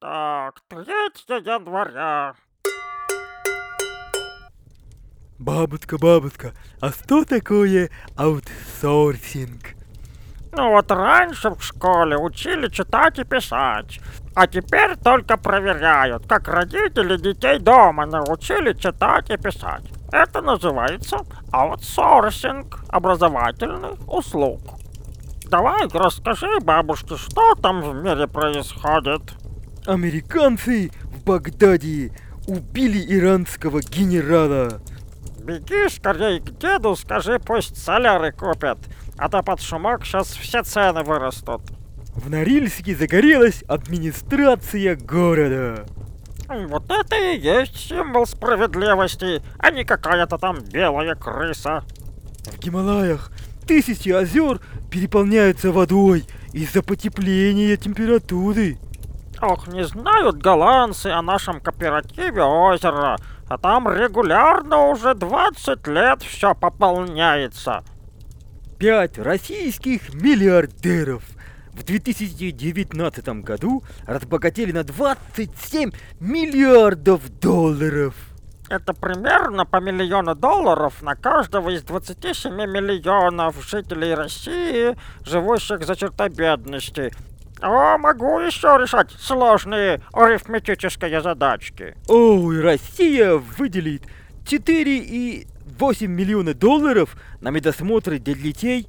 Так, 3 января. Бабушка, бабушка, а что такое аутсорсинг? Ну вот раньше в школе учили читать и писать, а теперь только проверяют, как родители детей дома научили читать и писать. Это называется аутсорсинг образовательных услуг. Давай расскажи бабушке, что там в мире происходит. Американцы в Багдаде убили иранского генерала. Беги скорей к деду, скажи, пусть соляры купят, а то под шумок сейчас все цены вырастут. В Норильске загорелась администрация города. Вот это и есть символ справедливости, а не какая-то там белая крыса. В Гималаях тысячи озер переполняются водой из-за потепления температуры. Ох, не знают голландцы о нашем кооперативе озера, а там регулярно уже 20 лет все пополняется. Пять российских миллиардеров в 2019 году разбогатели на 27 миллиардов долларов. Это примерно по миллиону долларов на каждого из 27 миллионов жителей России, живущих за чертой бедности. О, могу еще решать сложные арифметические задачки. Ой, Россия выделит 4,8 миллиона долларов на медосмотры для детей.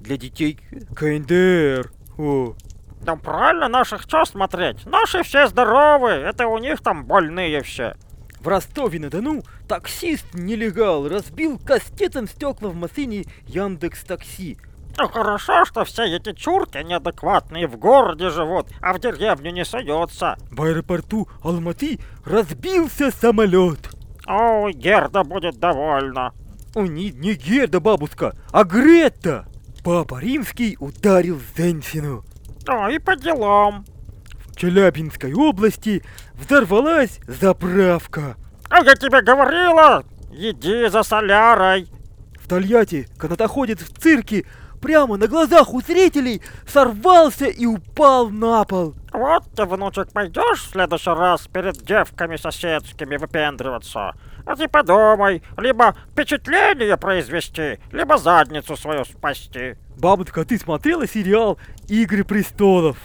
Для детей КНДР. О, Да правильно наших что смотреть? Наши все здоровые, это у них там больные все. в Ростове-на-Дону таксист-нелегал разбил кастетом стекла в машине Яндекс Такси. Ну хорошо, что все эти чурки неадекватные в городе живут, а в деревню не суются. В аэропорту Алматы разбился самолет. Ой, Герда будет довольна. О, не, не Герда, бабушка, а Грета. Папа Римский ударил женщину. О, и по делам. В Челябинской области взорвалась заправка. А я тебе говорила, иди за солярой. В Тольятти канатоходец в цирке прямо на глазах у зрителей сорвался и упал на пол. Вот ты, внучек, пойдешь в следующий раз перед девками соседскими выпендриваться. А ты подумай, либо впечатление произвести, либо задницу свою спасти. Бабушка, ты смотрела сериал «Игры престолов»?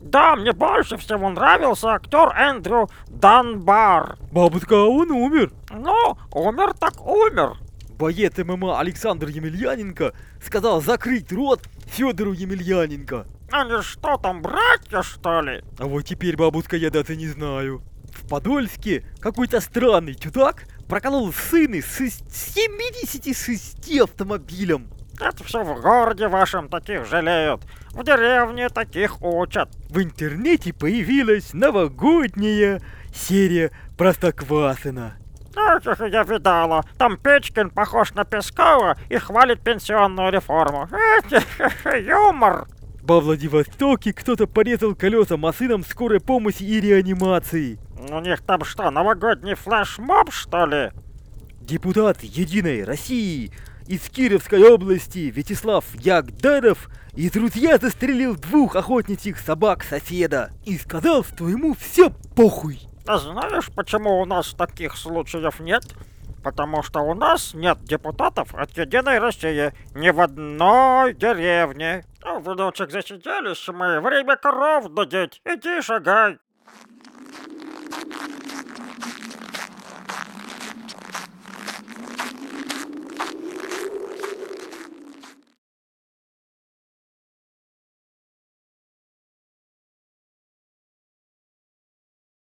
Да, мне больше всего нравился актер Эндрю Данбар. Бабушка, он умер. Ну, умер так умер. Боец ММА Александр Емельяненко сказал закрыть рот Федору Емельяненко. Они что там, братья, что ли? А вот теперь, бабушка, я даже не знаю. В Подольске какой-то странный чудак проколол сына с шесть- 76 автомобилем. Это все в городе вашем таких жалеют. В деревне таких учат. В интернете появилась новогодняя серия Простоквашино. Эх, я видала. Там Печкин похож на Пескова и хвалит пенсионную реформу. Эх, Юмор. Во Владивостоке кто-то порезал колеса машинам скорой помощи и реанимации. У них там что, новогодний флешмоб, что ли? Депутат Единой России из Кировской области Вячеслав Ягдаров и друзья застрелил двух охотничьих собак соседа и сказал, что ему все похуй. А знаешь, почему у нас таких случаев нет? Потому что у нас нет депутатов от Единой России ни в одной деревне. Ну, внучек, засиделись мы, время коров дудеть, иди шагай.